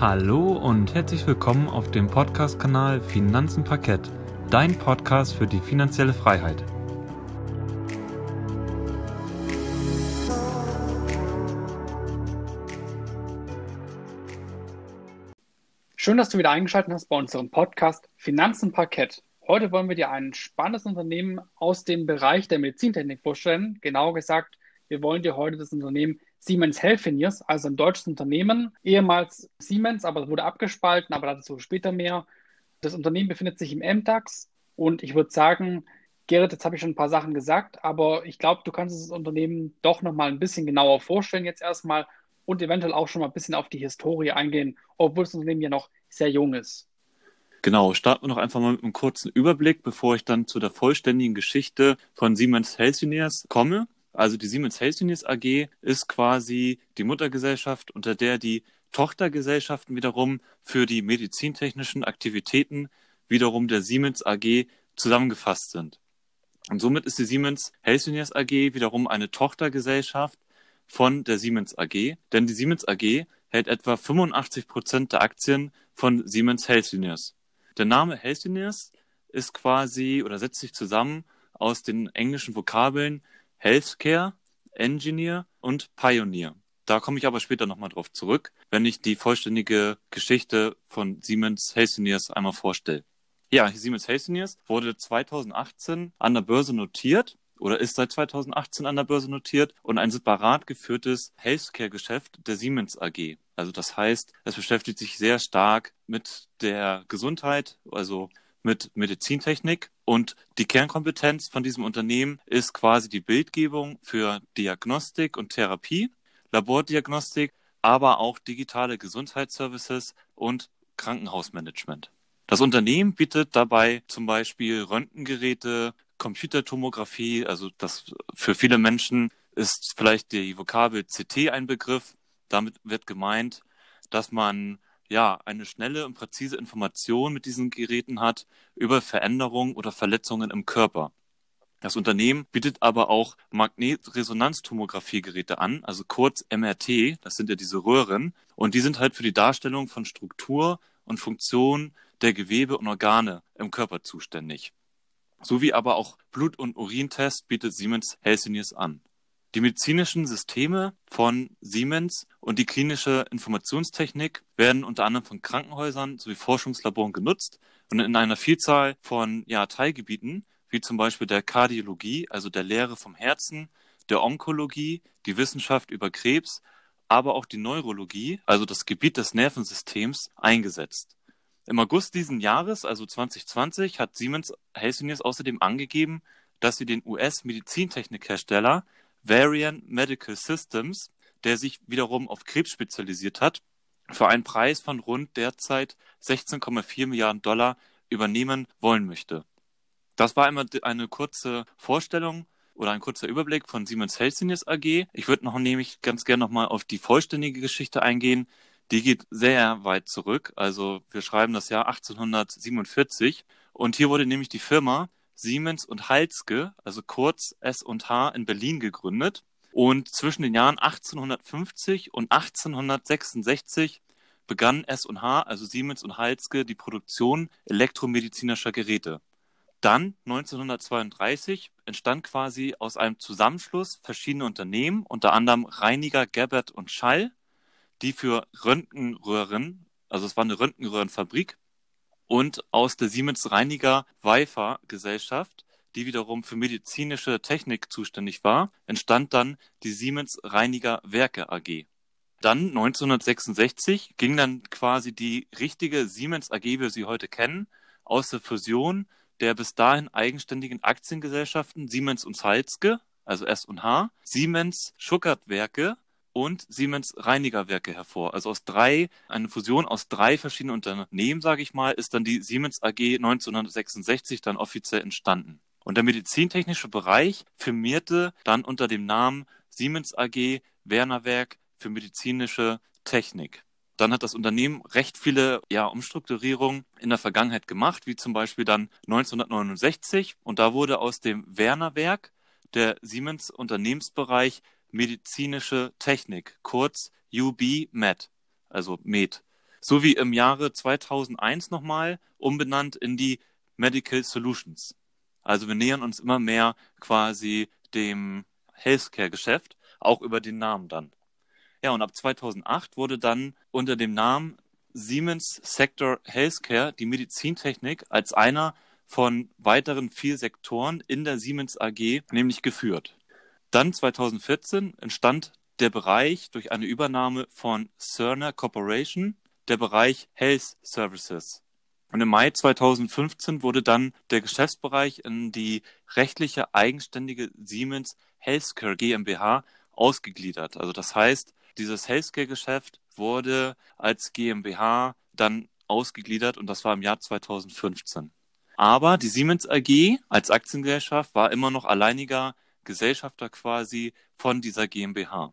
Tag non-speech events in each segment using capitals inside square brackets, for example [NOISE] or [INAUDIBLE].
Hallo und herzlich willkommen auf dem Podcast-Kanal Finanzen Parkett, dein Podcast für die finanzielle Freiheit. Schön, dass du wieder eingeschaltet hast bei unserem Podcast Finanzen Parkett. Heute wollen wir dir ein spannendes Unternehmen aus dem Bereich der Medizintechnik vorstellen. Genauer gesagt, wir wollen dir heute das Unternehmen Siemens Healthineers, also ein deutsches Unternehmen, ehemals Siemens, aber es wurde abgespalten, aber dazu später mehr. Das Unternehmen befindet sich im MDAX und ich würde sagen, Gerrit, jetzt habe ich schon ein paar Sachen gesagt, aber ich glaube, du kannst das Unternehmen doch nochmal ein bisschen genauer vorstellen jetzt erstmal und eventuell auch schon mal ein bisschen auf die Historie eingehen, obwohl das Unternehmen ja noch sehr jung ist. Genau, starten wir noch einfach mal mit einem kurzen Überblick, bevor ich dann zu der vollständigen Geschichte von Siemens Healthineers komme. Also die Siemens Healthineers AG ist quasi die Muttergesellschaft, unter der die Tochtergesellschaften wiederum für die medizintechnischen Aktivitäten wiederum der Siemens AG zusammengefasst sind. Und somit ist die Siemens Healthineers AG wiederum eine Tochtergesellschaft von der Siemens AG, denn die Siemens AG hält etwa 85 Prozent der Aktien von Siemens Healthineers. Der Name Healthineers ist quasi oder setzt sich zusammen aus den englischen Vokabeln Healthcare, Engineer und Pioneer. Da komme ich aber später nochmal drauf zurück, wenn ich die vollständige Geschichte von Siemens Healthineers einmal vorstelle. Ja, Siemens Healthineers wurde 2018 an der Börse notiert oder ist seit 2018 an der Börse notiert und ein separat geführtes Healthcare-Geschäft der Siemens AG. Also das heißt, es beschäftigt sich sehr stark mit der Gesundheit, also mit Medizintechnik. Und die Kernkompetenz von diesem Unternehmen ist quasi die Bildgebung für Diagnostik und Therapie, Labordiagnostik, aber auch digitale Gesundheitsservices und Krankenhausmanagement. Das Unternehmen bietet dabei zum Beispiel Röntgengeräte, Computertomographie, also das für viele Menschen ist vielleicht die Vokabel CT ein Begriff. Damit wird gemeint, dass man ja, eine schnelle und präzise Information mit diesen Geräten hat über Veränderungen oder Verletzungen im Körper. Das Unternehmen bietet aber auch Magnetresonanztomographiegeräte an, also kurz MRT, das sind ja diese Röhren, und die sind halt für die Darstellung von Struktur und Funktion der Gewebe und Organe im Körper zuständig. Sowie aber auch Blut- und Urintest bietet Siemens Healthineers an. Die medizinischen Systeme von Siemens und die klinische Informationstechnik werden unter anderem von Krankenhäusern sowie Forschungslaboren genutzt und in einer Vielzahl von ja, Teilgebieten, wie zum Beispiel der Kardiologie, also der Lehre vom Herzen, der Onkologie, die Wissenschaft über Krebs, aber auch die Neurologie, also das Gebiet des Nervensystems, eingesetzt. Im August diesen Jahres, also 2020, hat Siemens Healthineers außerdem angegeben, dass sie den US-Medizintechnikhersteller Varian Medical Systems, der sich wiederum auf Krebs spezialisiert hat, für einen Preis von rund derzeit 16,4 Milliarden Dollar übernehmen wollen möchte. Das war einmal eine kurze Vorstellung oder ein kurzer Überblick von Siemens Healthineers AG. Ich würde noch nämlich ganz gerne nochmal auf die vollständige Geschichte eingehen. Die geht sehr weit zurück. Also wir schreiben das Jahr 1847 und hier wurde nämlich die Firma Siemens und Halske, also kurz S und H in Berlin gegründet. Und zwischen den Jahren 1850 und 1866 begann S&H, also Siemens und Halske, die Produktion elektromedizinischer Geräte. Dann 1932 entstand quasi aus einem Zusammenschluss verschiedener Unternehmen, unter anderem Reiniger, Gebbert und Schall, die für Röntgenröhren, also es war eine Röntgenröhrenfabrik, und aus der Siemens Reiniger Weifer Gesellschaft, die wiederum für medizinische Technik zuständig war, entstand dann die Siemens Reiniger Werke AG. Dann 1966 ging dann quasi die richtige Siemens AG, wie wir sie heute kennen, aus der Fusion der bis dahin eigenständigen Aktiengesellschaften Siemens und Salzge, also S und H, Siemens Schuckert Werke und Siemens Reinigerwerke hervor. Also aus drei, eine Fusion aus drei verschiedenen Unternehmen, sage ich mal, ist dann die Siemens AG 1966 dann offiziell entstanden. Und der medizintechnische Bereich firmierte dann unter dem Namen Siemens AG Wernerwerk für medizinische Technik. Dann hat das Unternehmen recht viele ja, Umstrukturierungen in der Vergangenheit gemacht, wie zum Beispiel dann 1969. Und da wurde aus dem Wernerwerk der Siemens Unternehmensbereich medizinische Technik, kurz UB Med, also Med. sowie im Jahre 2001 nochmal umbenannt in die Medical Solutions. Also wir nähern uns immer mehr quasi dem Healthcare-Geschäft, auch über den Namen dann. Ja, und ab 2008 wurde dann unter dem Namen Siemens Sector Healthcare die Medizintechnik als einer von weiteren vier Sektoren in der Siemens AG nämlich geführt. Dann 2014 entstand der Bereich durch eine Übernahme von Cerner Corporation, der Bereich Health Services. Und im Mai 2015 wurde dann der Geschäftsbereich in die rechtliche eigenständige Siemens Healthcare GmbH ausgegliedert. Also das heißt, dieses Healthcare-Geschäft wurde als GmbH dann ausgegliedert und das war im Jahr 2015. Aber die Siemens AG als Aktiengesellschaft war immer noch alleiniger Gesellschafter quasi von dieser GmbH.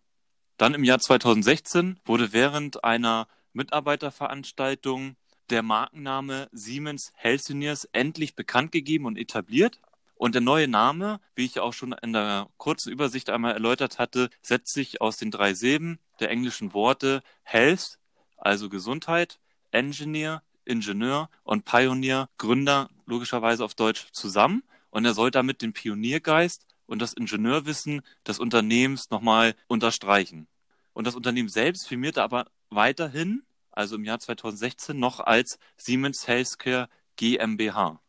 Dann im Jahr 2016 wurde während einer Mitarbeiterveranstaltung der Markenname Siemens Healthineers endlich bekannt gegeben und etabliert. Und der neue Name, wie ich auch schon in der kurzen Übersicht einmal erläutert hatte, setzt sich aus den drei Silben der englischen Worte Health, also Gesundheit, Engineer, Ingenieur und Pioneer, Gründer, logischerweise auf Deutsch zusammen. Und er soll damit den Pioniergeist und das Ingenieurwissen des Unternehmens nochmal unterstreichen. Und das Unternehmen selbst firmierte aber weiterhin, also im Jahr 2016, noch als Siemens Healthcare GmbH.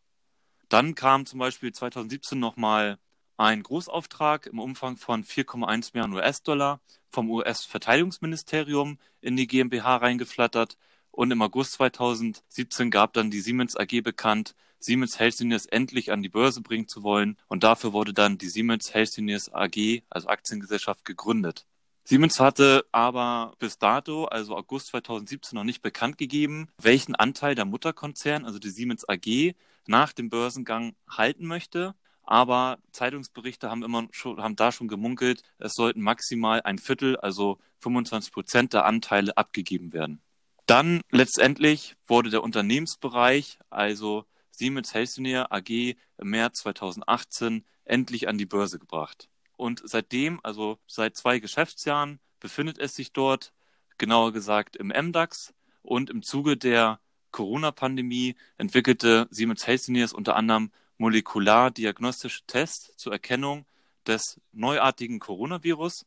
Dann kam zum Beispiel 2017 nochmal ein Großauftrag im Umfang von 4,1 Milliarden US-Dollar vom US-Verteidigungsministerium in die GmbH reingeflattert. Und im August 2017 gab dann die Siemens AG bekannt, Siemens Healthineers endlich an die Börse bringen zu wollen. Und dafür wurde dann die Siemens Healthineers AG, also Aktiengesellschaft, gegründet. Siemens hatte aber bis dato, also August 2017, noch nicht bekannt gegeben, welchen Anteil der Mutterkonzern, also die Siemens AG, nach dem Börsengang halten möchte. Aber Zeitungsberichte haben immer schon, haben da schon gemunkelt, es sollten maximal ein Viertel, also 25 Prozent der Anteile abgegeben werden. Dann letztendlich wurde der Unternehmensbereich, also Siemens Healthineer AG im März 2018 endlich an die Börse gebracht. Und seitdem, also seit zwei Geschäftsjahren, befindet es sich dort, genauer gesagt im MDAX. Und im Zuge der Corona-Pandemie entwickelte Siemens Healthineers unter anderem molekulardiagnostische Tests zur Erkennung des neuartigen Coronavirus.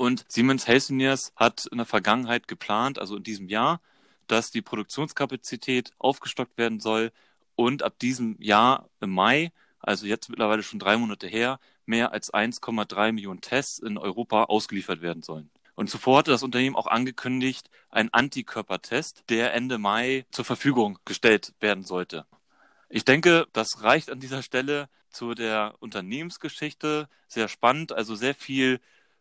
Und Siemens Healthineers hat in der Vergangenheit geplant, also in diesem Jahr, dass die Produktionskapazität aufgestockt werden soll und ab diesem Jahr im Mai, also jetzt mittlerweile schon drei Monate her, mehr als 1,3 Millionen Tests in Europa ausgeliefert werden sollen. Und zuvor hatte das Unternehmen auch angekündigt, einen Antikörpertest, der Ende Mai zur Verfügung gestellt werden sollte. Ich denke, das reicht an dieser Stelle zu der Unternehmensgeschichte. Sehr spannend, also sehr viel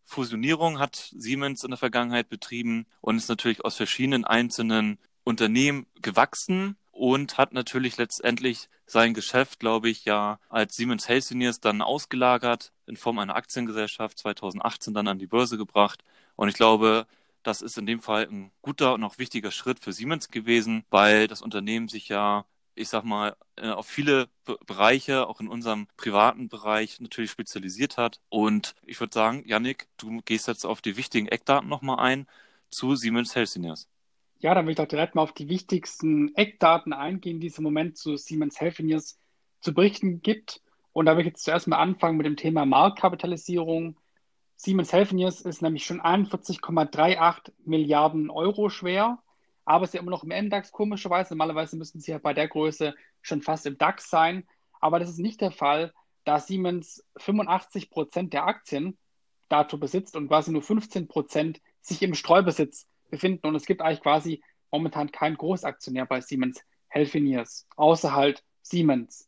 Fusionierung hat Siemens in der Vergangenheit betrieben und ist natürlich aus verschiedenen einzelnen Unternehmen gewachsen und hat natürlich letztendlich sein Geschäft, glaube ich, ja als Siemens Healthineers dann ausgelagert in Form einer Aktiengesellschaft 2018 dann an die Börse gebracht. Und ich glaube, das ist in dem Fall ein guter und auch wichtiger Schritt für Siemens gewesen, weil das Unternehmen sich ja, ich sag mal, äh, auf viele Bereiche, auch in unserem privaten Bereich natürlich spezialisiert hat. Und ich würde sagen, Yannick, du gehst jetzt auf die wichtigen Eckdaten nochmal ein zu Siemens Healthineers. Ja, dann will ich doch direkt mal auf die wichtigsten Eckdaten eingehen, die es im Moment zu Siemens Healthineers zu berichten gibt. Und da will ich jetzt zuerst mal anfangen mit dem Thema Marktkapitalisierung. Siemens Healthineers ist nämlich schon 41,38 Milliarden Euro schwer, aber ist ja immer noch im MDAX komischerweise. Normalerweise müssten sie ja bei der Größe schon fast im DAX sein. Aber das ist nicht der Fall, da Siemens 85 Prozent der Aktien dazu besitzt und quasi nur 15 Prozent sich im Streubesitz befinden. Und es gibt eigentlich quasi momentan keinen Großaktionär bei Siemens Healthineers, außer halt Siemens.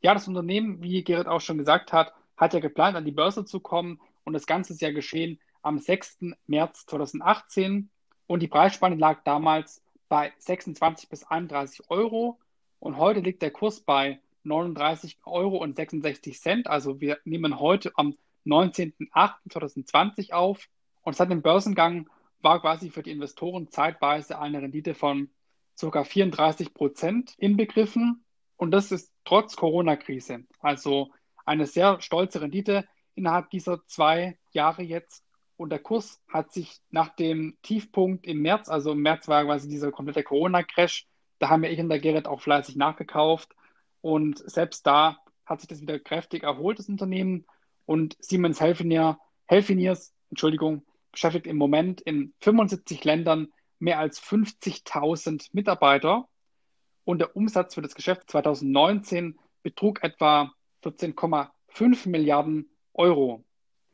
Ja, das Unternehmen, wie Gerrit auch schon gesagt hat, hat ja geplant, an die Börse zu kommen. Und das Ganze ist ja geschehen am 6. März 2018. Und die Preisspanne lag damals bei 26 bis 31 Euro. Und heute liegt der Kurs bei 39 Euro und 66 Cent. Also wir nehmen heute am 19.08.2020 auf. Und seit dem Börsengang war quasi für die Investoren zeitweise eine Rendite von ca. 34 Prozent inbegriffen. Und das ist trotz Corona-Krise. Also eine sehr stolze Rendite innerhalb dieser zwei Jahre jetzt. Und der Kurs hat sich nach dem Tiefpunkt im März, also im März war quasi dieser komplette Corona-Crash, da haben ja ich und der Gerrit auch fleißig nachgekauft. Und selbst da hat sich das wieder kräftig erholt, das Unternehmen. Und Siemens Healthineers, Healthineers Entschuldigung, beschäftigt im Moment in 75 Ländern mehr als 50.000 Mitarbeiter. Und der Umsatz für das Geschäft 2019 betrug etwa 14,5 Milliarden Euro.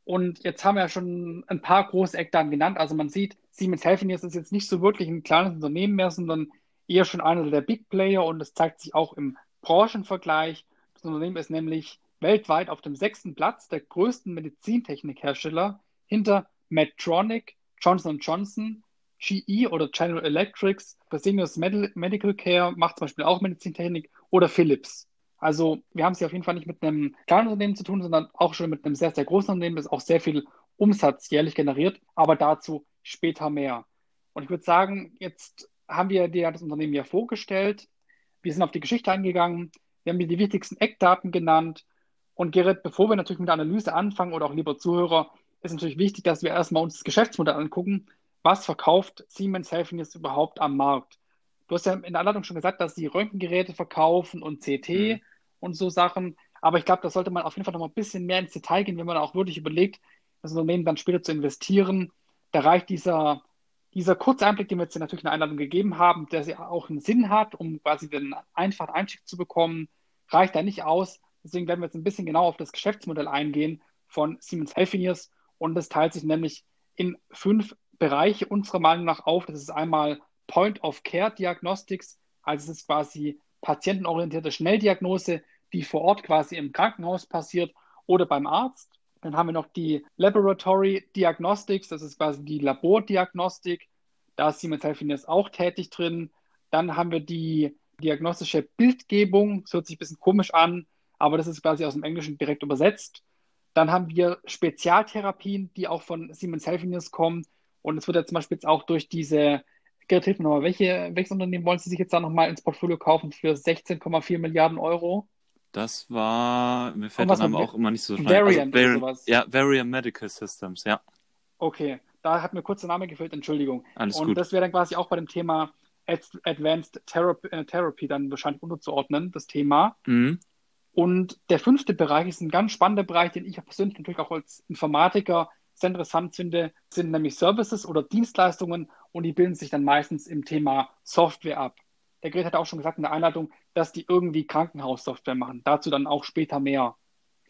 Und jetzt haben wir ja schon ein paar große Eckdaten genannt. Also man sieht, Siemens Healthineers ist jetzt nicht so wirklich ein kleines Unternehmen mehr, sondern eher schon einer der Big Player und das zeigt sich auch im Branchenvergleich. Das Unternehmen ist nämlich weltweit auf dem sechsten Platz der größten Medizintechnikhersteller hinter Medtronic, Johnson Johnson, GE oder General Electrics, Fresenius Medical Care macht zum Beispiel auch Medizintechnik oder Philips. Also wir haben es hier auf jeden Fall nicht mit einem kleinen Unternehmen zu tun, sondern auch schon mit einem sehr, sehr großen Unternehmen, das auch sehr viel Umsatz jährlich generiert, aber dazu später mehr. Und ich würde sagen, jetzt haben wir dir das Unternehmen ja vorgestellt. Wir sind auf die Geschichte eingegangen. Wir haben dir die wichtigsten Eckdaten genannt. Und Gerrit, bevor wir natürlich mit der Analyse anfangen oder auch lieber Zuhörer, ist natürlich wichtig, dass wir erstmal uns das Geschäftsmodell angucken. Was verkauft Siemens Healthineers überhaupt am Markt? Du hast ja in der Anleitung schon gesagt, dass sie Röntgengeräte verkaufen und CT mhm. Und so Sachen. Aber ich glaube, da sollte man auf jeden Fall noch mal ein bisschen mehr ins Detail gehen, wenn man auch wirklich überlegt, das Unternehmen dann später zu investieren. Da reicht dieser, dieser kurze Einblick, den wir jetzt natürlich in der Einladung gegeben haben, der auch einen Sinn hat, um quasi den einfachen Einstieg zu bekommen, reicht da nicht aus. Deswegen werden wir jetzt ein bisschen genau auf das Geschäftsmodell eingehen von Siemens Healthineers und das teilt sich nämlich in fünf Bereiche unserer Meinung nach auf. Das ist einmal Point-of-Care-Diagnostics, also es ist quasi patientenorientierte Schnelldiagnose, die vor Ort quasi im Krankenhaus passiert oder beim Arzt. Dann haben wir noch die Laboratory Diagnostics, das ist quasi die Labordiagnostik. Da ist Siemens Healthineers auch tätig drin. Dann haben wir die diagnostische Bildgebung, das hört sich ein bisschen komisch an, aber das ist quasi aus dem Englischen direkt übersetzt. Dann haben wir Spezialtherapien, die auch von Siemens Healthineers kommen. Und es wird ja zum Beispiel jetzt auch durch diese, Gerrit, hilf mir nochmal, welche, welches Unternehmen wollen Sie sich jetzt da nochmal ins Portfolio kaufen für 16,4 Milliarden Euro? Das war, mir fällt der Name auch immer nicht so schnell. Also Variant also, sowas. Ja, Varian Medical Systems, ja. Okay, da hat mir kurz der Name gefehlt, Entschuldigung. Alles Und gut. das wäre dann quasi auch bei dem Thema Advanced Therapy, äh, Therapy dann wahrscheinlich unterzuordnen, das Thema. Mhm. Und der fünfte Bereich ist ein ganz spannender Bereich, den ich persönlich natürlich auch als Informatiker sehr interessant finde, sind nämlich Services oder Dienstleistungen und die bilden sich dann meistens im Thema Software ab. Der Gerät hat auch schon gesagt in der Einladung, dass die irgendwie Krankenhaussoftware machen. Dazu dann auch später mehr.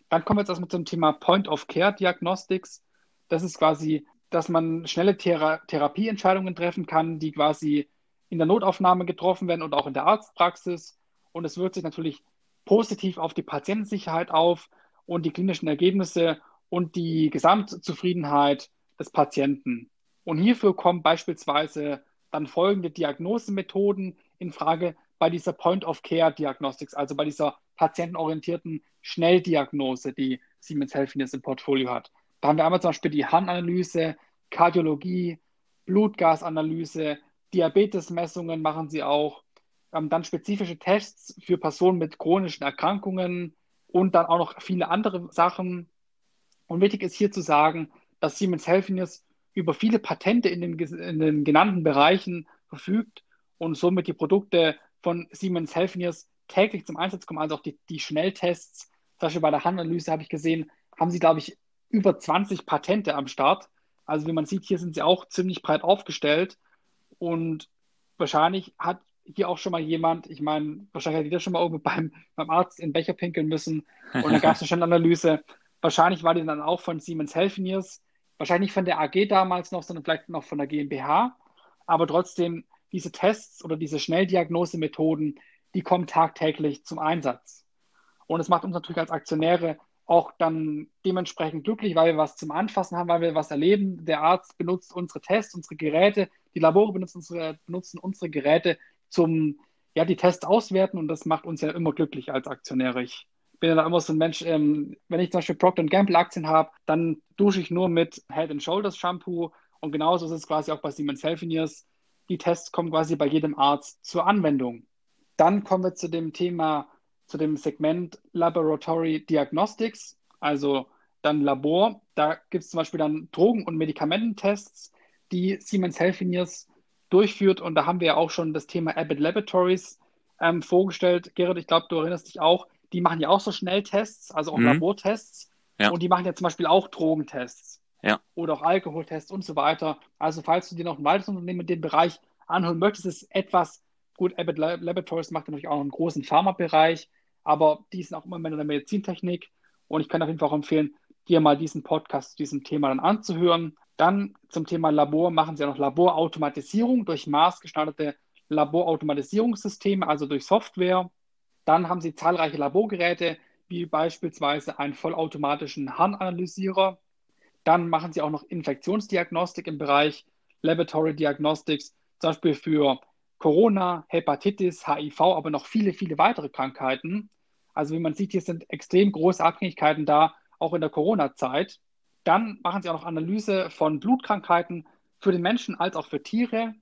Dann kommen wir jetzt erstmal zum Thema Point-of-Care-Diagnostics. Das ist quasi, dass man schnelle Thera Therapieentscheidungen treffen kann, die quasi in der Notaufnahme getroffen werden und auch in der Arztpraxis. Und es wirkt sich natürlich positiv auf die Patientensicherheit auf und die klinischen Ergebnisse und die Gesamtzufriedenheit des Patienten. Und hierfür kommen beispielsweise dann folgende Diagnosemethoden in Frage bei dieser Point-of-Care-Diagnostics, also bei dieser patientenorientierten Schnelldiagnose, die Siemens Healthineers im Portfolio hat. Da haben wir einmal zum Beispiel die Harnanalyse, Kardiologie, Blutgasanalyse, Diabetesmessungen machen sie auch, ähm, dann spezifische Tests für Personen mit chronischen Erkrankungen und dann auch noch viele andere Sachen. Und wichtig ist hier zu sagen, dass Siemens Healthineers über viele Patente in den, in den genannten Bereichen verfügt und somit die Produkte von Siemens Healthineers täglich zum Einsatz kommen, also auch die, die Schnelltests. Zum Beispiel bei der Handanalyse habe ich gesehen, haben sie, glaube ich, über 20 Patente am Start. Also wie man sieht, hier sind sie auch ziemlich breit aufgestellt. Und wahrscheinlich hat hier auch schon mal jemand, ich meine, wahrscheinlich hat jeder schon mal irgendwo beim, beim Arzt in Becher pinkeln müssen und dann gab es eine [LAUGHS] Schnellanalyse. Wahrscheinlich war die dann auch von Siemens Healthineers, wahrscheinlich von der AG damals noch, sondern vielleicht noch von der GmbH. Aber trotzdem, diese Tests oder diese Schnelldiagnosemethoden, die kommen tagtäglich zum Einsatz. Und es macht uns natürlich als Aktionäre auch dann dementsprechend glücklich, weil wir was zum Anfassen haben, weil wir was erleben. Der Arzt benutzt unsere Tests, unsere Geräte, die Labore benutzen unsere, benutzen unsere Geräte zum, ja, die Tests auswerten und das macht uns ja immer glücklich als Aktionäre. Ich bin ja da immer so ein Mensch, ähm, wenn ich zum Beispiel Procter Gamble Aktien habe, dann dusche ich nur mit Head and Shoulders Shampoo und genauso ist es quasi auch bei Siemens Healthineers. Die Tests kommen quasi bei jedem Arzt zur Anwendung. Dann kommen wir zu dem Thema, zu dem Segment Laboratory Diagnostics. Also Dann Labor, da gibt es zum Beispiel dann Drogen- und Medikamententests, die Siemens Healthineers durchführt. Und da haben wir ja auch schon das Thema Abbott Laboratories ähm, vorgestellt. Gerrit, ich glaube, du erinnerst dich auch, die machen ja auch so Schnelltests, also auch mhm. Labortests. Ja. Und die machen ja zum Beispiel auch Drogentests. Ja. Oder auch Alkoholtests und so weiter. Also, falls du dir noch ein weiteres Unternehmen in dem Bereich anholen möchtest, ist etwas, gut, Abbott Laboratories macht natürlich auch einen großen Pharmabereich, aber die sind auch immer in der Medizintechnik. Und ich kann auf jeden Fall auch empfehlen, dir mal diesen Podcast zu diesem Thema dann anzuhören. Dann zum Thema Labor machen sie ja noch Laborautomatisierung durch maßgeschneiderte Laborautomatisierungssysteme, also durch Software. Dann haben sie zahlreiche Laborgeräte, wie beispielsweise einen vollautomatischen Harnanalysierer. Dann machen sie auch noch Infektionsdiagnostik im Bereich Laboratory Diagnostics, zum Beispiel für Corona, Hepatitis, HIV, aber noch viele, viele weitere Krankheiten. Also wie man sieht, hier sind extrem große Abhängigkeiten da, auch in der Corona-Zeit. Dann machen sie auch noch Analyse von Blutkrankheiten für den Menschen als auch für Tiere.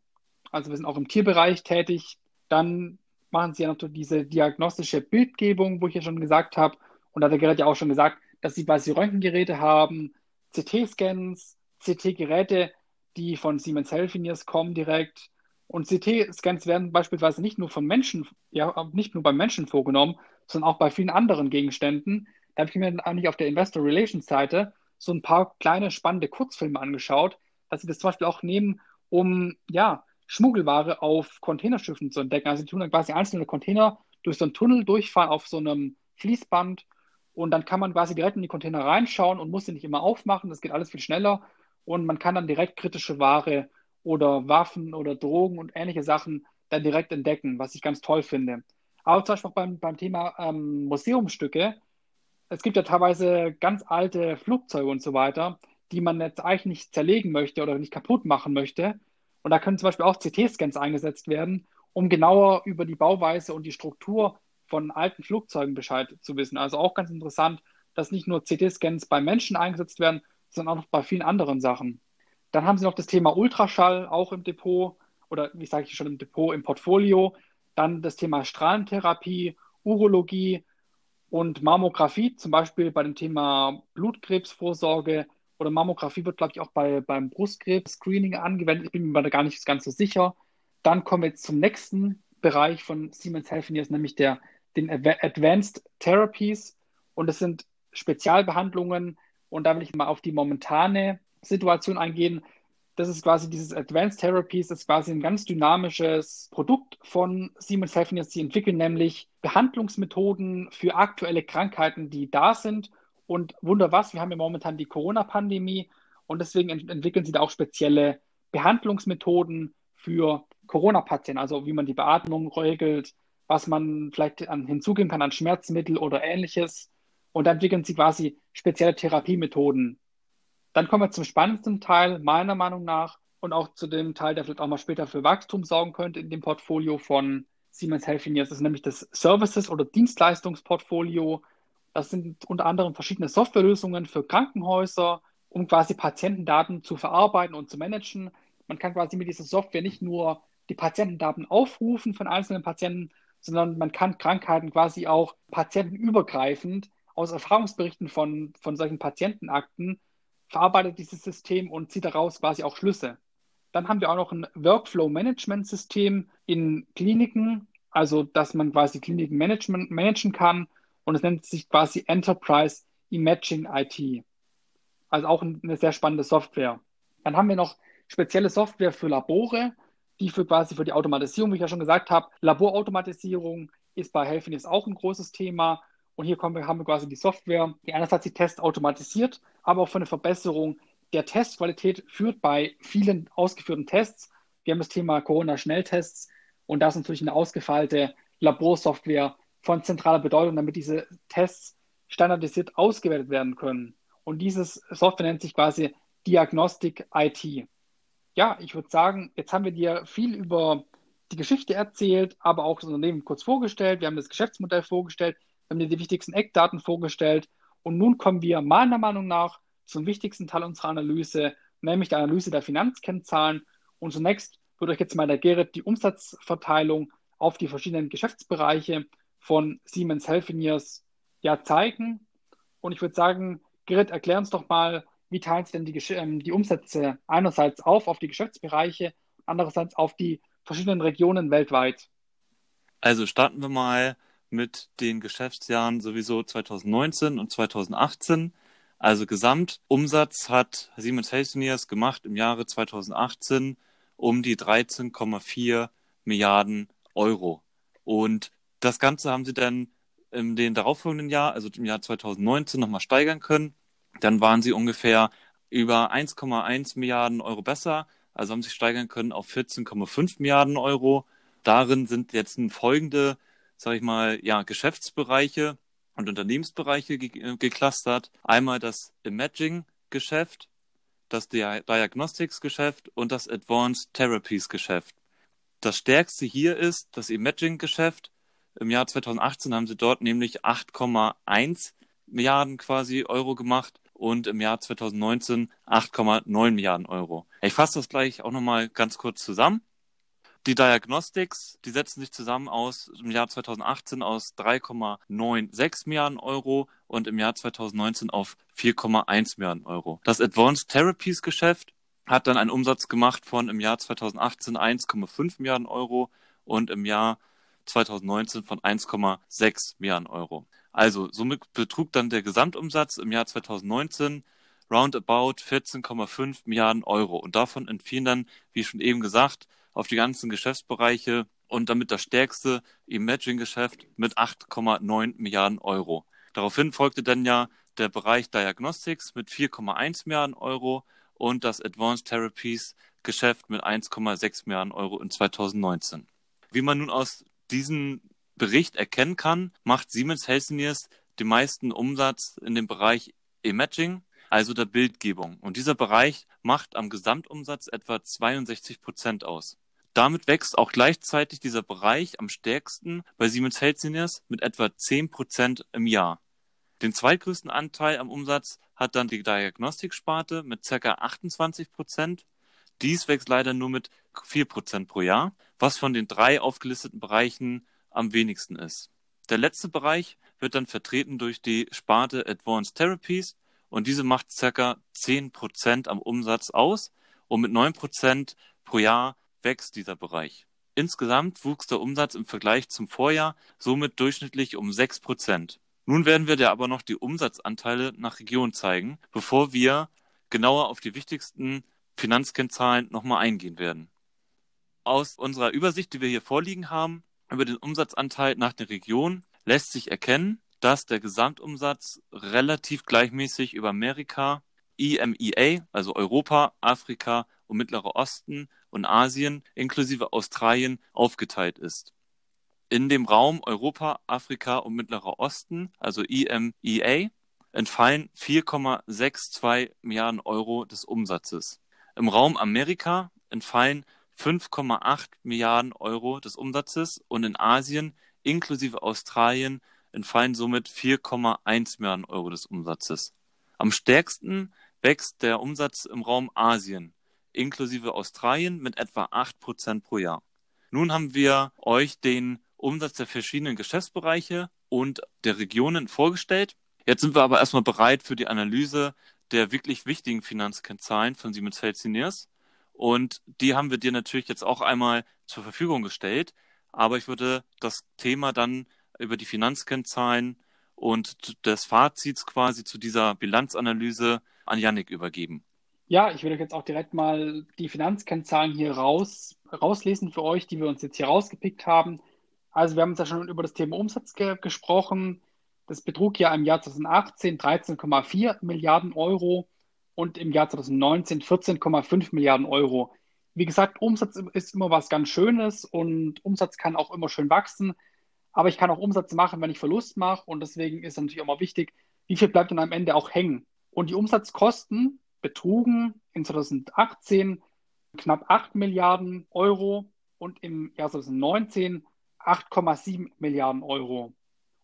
Also wir sind auch im Tierbereich tätig. Dann machen sie ja noch diese diagnostische Bildgebung, wo ich ja schon gesagt habe. Und da hat der Gerät ja auch schon gesagt, dass sie quasi Röntgengeräte haben, CT-Scans, CT-Geräte, die von Siemens Healthineers kommen direkt. Und CT-Scans werden beispielsweise nicht nur von Menschen, ja, nicht nur beim Menschen vorgenommen, sondern auch bei vielen anderen Gegenständen. Da habe ich mir eigentlich auf der Investor Relations Seite so ein paar kleine spannende Kurzfilme angeschaut, dass sie das zum Beispiel auch nehmen, um ja, Schmuggelware auf Containerschiffen zu entdecken. Also sie tun dann quasi einzelne Container durch so einen Tunnel durchfahren auf so einem Fließband und dann kann man quasi direkt in die Container reinschauen und muss sie nicht immer aufmachen. Das geht alles viel schneller und man kann dann direkt kritische Ware oder Waffen oder Drogen und ähnliche Sachen dann direkt entdecken, was ich ganz toll finde. Aber zum Beispiel auch beim, beim Thema ähm, Museumstücke es gibt ja teilweise ganz alte Flugzeuge und so weiter, die man jetzt eigentlich nicht zerlegen möchte oder nicht kaputt machen möchte. Und da können zum Beispiel auch CT-Scans eingesetzt werden, um genauer über die Bauweise und die Struktur von alten Flugzeugen Bescheid zu wissen. Also auch ganz interessant, dass nicht nur CT-Scans bei Menschen eingesetzt werden, sondern auch bei vielen anderen Sachen. Dann haben sie noch das Thema Ultraschall auch im Depot oder wie sage ich schon im Depot, im Portfolio. Dann das Thema Strahlentherapie, Urologie, und Mammographie, zum Beispiel bei dem Thema Blutkrebsvorsorge oder Mammographie wird, glaube ich, auch bei, beim Brustkrebs-Screening angewendet. Ich bin mir da gar nicht ganz so sicher. Dann kommen wir jetzt zum nächsten Bereich von Siemens Healthineers, nämlich der, den Advanced Therapies. Und das sind Spezialbehandlungen. Und da will ich mal auf die momentane Situation eingehen das ist quasi dieses Advanced Therapies, das ist quasi ein ganz dynamisches Produkt von Siemens Healthineers. Sie entwickeln nämlich Behandlungsmethoden für aktuelle Krankheiten, die da sind. Und wunder was, wir haben ja momentan die Corona-Pandemie und deswegen ent entwickeln sie da auch spezielle Behandlungsmethoden für Corona-Patienten, also wie man die Beatmung regelt, was man vielleicht an, hinzugeben kann an Schmerzmittel oder ähnliches. Und da entwickeln sie quasi spezielle Therapiemethoden dann kommen wir zum spannendsten Teil, meiner Meinung nach, und auch zu dem Teil, der vielleicht auch mal später für Wachstum sorgen könnte in dem Portfolio von Siemens Healthineers. Ist nämlich das Services- oder Dienstleistungsportfolio. Das sind unter anderem verschiedene Softwarelösungen für Krankenhäuser, um quasi Patientendaten zu verarbeiten und zu managen. Man kann quasi mit dieser Software nicht nur die Patientendaten aufrufen von einzelnen Patienten, sondern man kann Krankheiten quasi auch patientenübergreifend aus Erfahrungsberichten von, von solchen Patientenakten verarbeitet dieses System und zieht daraus quasi auch Schlüsse. Dann haben wir auch noch ein Workflow-Management-System in Kliniken, also dass man quasi Kliniken managen kann und es nennt sich quasi Enterprise Imaging IT. Also auch eine sehr spannende Software. Dann haben wir noch spezielle Software für Labore, die für quasi für die Automatisierung, wie ich ja schon gesagt habe, Laborautomatisierung ist bei Healthineers auch ein großes Thema. Und hier wir, haben wir quasi die Software, die einerseits die Tests automatisiert, aber auch für eine Verbesserung der Testqualität führt bei vielen ausgeführten Tests. Wir haben das Thema Corona-Schnelltests und da ist natürlich eine ausgefeilte Laborsoftware von zentraler Bedeutung, damit diese Tests standardisiert ausgewertet werden können. Und dieses Software nennt sich quasi Diagnostik IT. Ja, ich würde sagen, jetzt haben wir dir viel über die Geschichte erzählt, aber auch das Unternehmen kurz vorgestellt. Wir haben das Geschäftsmodell vorgestellt. Wir haben dir die wichtigsten Eckdaten vorgestellt und nun kommen wir meiner Meinung nach zum wichtigsten Teil unserer Analyse, nämlich der Analyse der Finanzkennzahlen. Und zunächst wird euch jetzt mal der Gerrit die Umsatzverteilung auf die verschiedenen Geschäftsbereiche von Siemens Healthineers ja zeigen. Und ich würde sagen, Gerrit, erklär uns doch mal, wie teilen Sie denn die, ähm, die Umsätze einerseits auf auf die Geschäftsbereiche, andererseits auf die verschiedenen Regionen weltweit? Also starten wir mal mit den Geschäftsjahren sowieso 2019 und 2018. Also Gesamtumsatz hat Siemens Healthineers gemacht im Jahre 2018 um die 13,4 Milliarden Euro. Und das Ganze haben sie dann in den darauffolgenden Jahr, also im Jahr 2019, nochmal steigern können. Dann waren sie ungefähr über 1,1 Milliarden Euro besser, also haben sie steigern können auf 14,5 Milliarden Euro. Darin sind jetzt folgende, sage ich mal, ja, Geschäftsbereiche und Unternehmensbereiche ge geclustert. Einmal das Imaging-Geschäft, das Diagnostics-Geschäft und das Advanced Therapies-Geschäft. Das stärkste hier ist das Imaging-Geschäft. Im Jahr 2018 haben sie dort nämlich 8,1 Milliarden quasi Euro gemacht und im Jahr 2019 8,9 Milliarden Euro. Ich fasse das gleich auch nochmal ganz kurz zusammen. Die Diagnostics, die setzen sich zusammen aus im Jahr 2018 aus 3,96 Milliarden Euro und im Jahr 2019 auf 4,1 Milliarden Euro. Das Advanced Therapies Geschäft hat dann einen Umsatz gemacht von im Jahr 2018 1,5 Milliarden Euro und im Jahr 2019 von 1,6 Milliarden Euro. Also somit betrug dann der Gesamtumsatz im Jahr 2019 roundabout 14,5 Milliarden Euro. Und davon entfielen dann, wie schon eben gesagt, auf die ganzen Geschäftsbereiche und damit das stärkste Imaging-Geschäft mit 8,9 Milliarden Euro. Daraufhin folgte dann ja der Bereich Diagnostics mit 4,1 Milliarden Euro und das Advanced Therapies Geschäft mit 1,6 Milliarden Euro in 2019. Wie man nun aus diesem Bericht erkennen kann, macht Siemens Healthineers den meisten Umsatz in dem Bereich Imaging, also der Bildgebung. Und dieser Bereich macht am Gesamtumsatz etwa 62 Prozent aus. Damit wächst auch gleichzeitig dieser Bereich am stärksten bei Siemens Healthineers mit etwa 10 Prozent im Jahr. Den zweitgrößten Anteil am Umsatz hat dann die Diagnostiksparte mit ca. 28 Prozent. Dies wächst leider nur mit 4 Prozent pro Jahr, was von den drei aufgelisteten Bereichen am wenigsten ist. Der letzte Bereich wird dann vertreten durch die Sparte Advanced Therapies und diese macht ca. 10 Prozent am Umsatz aus und mit 9 Prozent pro Jahr wächst dieser Bereich. Insgesamt wuchs der Umsatz im Vergleich zum Vorjahr somit durchschnittlich um 6 Prozent. Nun werden wir dir aber noch die Umsatzanteile nach Region zeigen, bevor wir genauer auf die wichtigsten Finanzkennzahlen nochmal eingehen werden. Aus unserer Übersicht, die wir hier vorliegen haben, über den Umsatzanteil nach der Region lässt sich erkennen, dass der Gesamtumsatz relativ gleichmäßig über Amerika, EMEA, also Europa, Afrika und Mittlerer Osten und Asien inklusive Australien aufgeteilt ist in dem Raum Europa, Afrika und Mittlerer Osten, also EMEA, entfallen 4,62 Milliarden Euro des Umsatzes. Im Raum Amerika entfallen 5,8 Milliarden Euro des Umsatzes und in Asien inklusive Australien entfallen somit 4,1 Milliarden Euro des Umsatzes. Am stärksten wächst der Umsatz im Raum Asien inklusive Australien mit etwa 8 Prozent pro Jahr. Nun haben wir euch den Umsatz der verschiedenen Geschäftsbereiche und der Regionen vorgestellt. Jetzt sind wir aber erstmal bereit für die Analyse der wirklich wichtigen Finanzkennzahlen von Siemens Healthineers. Und die haben wir dir natürlich jetzt auch einmal zur Verfügung gestellt. Aber ich würde das Thema dann über die Finanzkennzahlen und des Fazits quasi zu dieser Bilanzanalyse an Yannick übergeben. Ja, ich würde jetzt auch direkt mal die Finanzkennzahlen hier raus, rauslesen für euch, die wir uns jetzt hier rausgepickt haben. Also wir haben uns ja schon über das Thema Umsatz ge gesprochen. Das betrug ja im Jahr 2018 13,4 Milliarden Euro und im Jahr 2019 14,5 Milliarden Euro. Wie gesagt, Umsatz ist immer was ganz Schönes und Umsatz kann auch immer schön wachsen. Aber ich kann auch Umsatz machen, wenn ich Verlust mache. Und deswegen ist natürlich mal wichtig, wie viel bleibt dann am Ende auch hängen. Und die Umsatzkosten betrugen in 2018 knapp 8 Milliarden Euro und im Jahr 2019 8,7 Milliarden Euro.